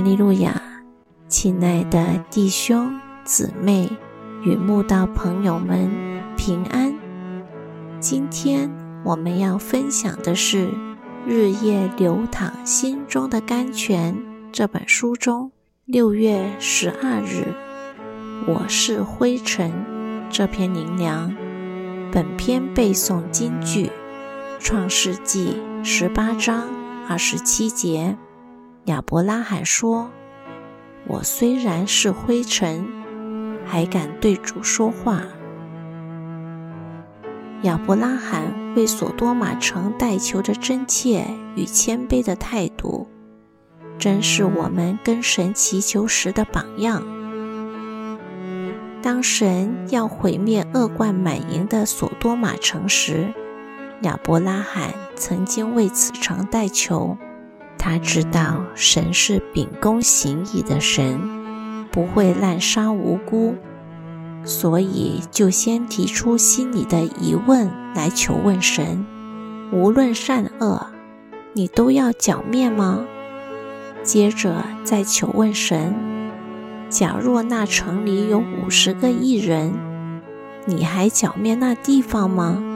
利路亚，亲爱的弟兄姊妹与慕道朋友们平安。今天我们要分享的是《日夜流淌心中的甘泉》这本书中六月十二日“我是灰尘”这篇灵粮。本篇背诵金句：创世纪十八章二十七节。亚伯拉罕说：“我虽然是灰尘，还敢对主说话。”亚伯拉罕为索多玛城代求的真切与谦卑的态度，真是我们跟神祈求时的榜样。当神要毁灭恶贯满盈的索多玛城时，亚伯拉罕曾经为此城代求。他知道神是秉公行义的神，不会滥杀无辜，所以就先提出心里的疑问来求问神：无论善恶，你都要剿灭吗？接着再求问神：假若那城里有五十个异人，你还剿灭那地方吗？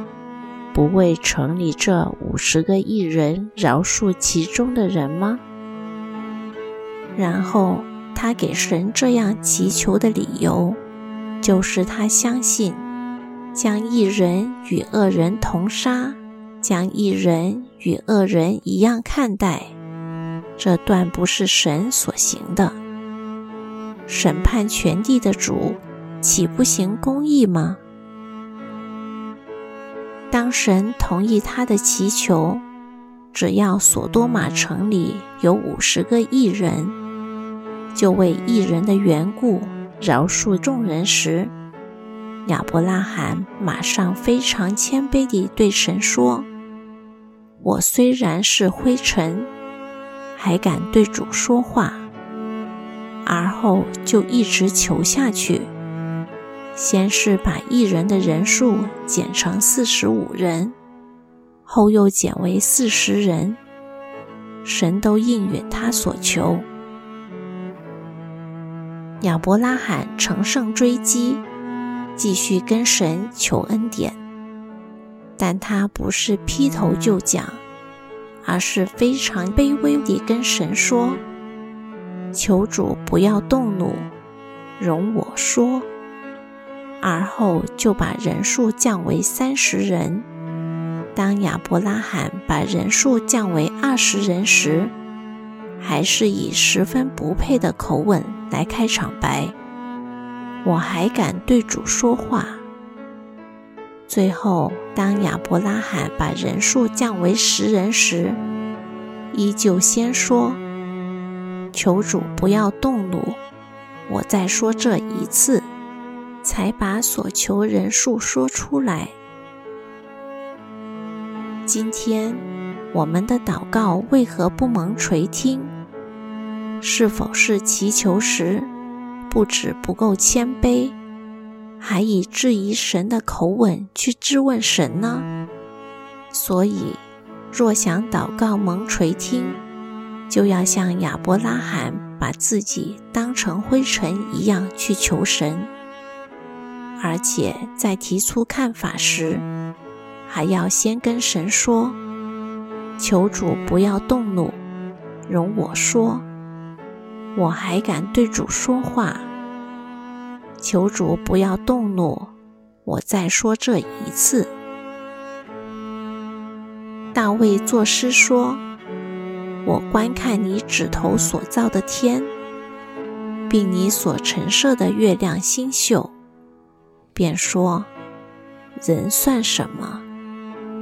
不为城里这五十个艺人饶恕其中的人吗？然后他给神这样祈求的理由，就是他相信将一人与恶人同杀，将一人与恶人一样看待，这断不是神所行的。审判全地的主，岂不行公义吗？当神同意他的祈求，只要索多玛城里有五十个异人，就为异人的缘故饶恕众人时，亚伯拉罕马上非常谦卑地对神说：“我虽然是灰尘，还敢对主说话。”而后就一直求下去。先是把一人的人数减成四十五人，后又减为四十人。神都应允他所求。亚伯拉罕乘胜追击，继续跟神求恩典，但他不是劈头就讲，而是非常卑微地跟神说：“求主不要动怒，容我说。”而后就把人数降为三十人。当亚伯拉罕把人数降为二十人时，还是以十分不配的口吻来开场白：“我还敢对主说话。”最后，当亚伯拉罕把人数降为十人时，依旧先说：“求主不要动怒，我再说这一次。”才把所求人数说出来。今天我们的祷告为何不蒙垂听？是否是祈求时不止不够谦卑，还以质疑神的口吻去质问神呢？所以，若想祷告蒙垂听，就要像亚伯拉罕把自己当成灰尘一样去求神。而且在提出看法时，还要先跟神说：“求主不要动怒，容我说。我还敢对主说话。求主不要动怒，我再说这一次。”大卫作诗说：“我观看你指头所造的天，并你所陈设的月亮星宿。”便说：“人算什么？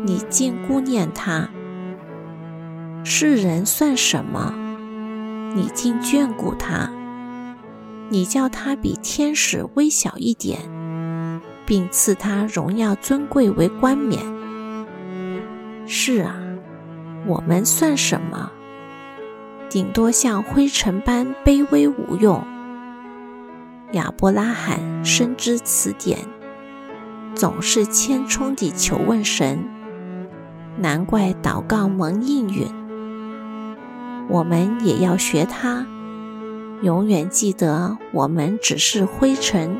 你竟顾念他；世人算什么？你竟眷顾他？你叫他比天使微小一点，并赐他荣耀尊贵为冠冕。是啊，我们算什么？顶多像灰尘般卑微无用。”亚伯拉罕深知此点，总是谦冲地求问神，难怪祷告蒙应允。我们也要学他，永远记得我们只是灰尘，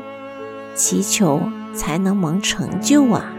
祈求才能蒙成就啊！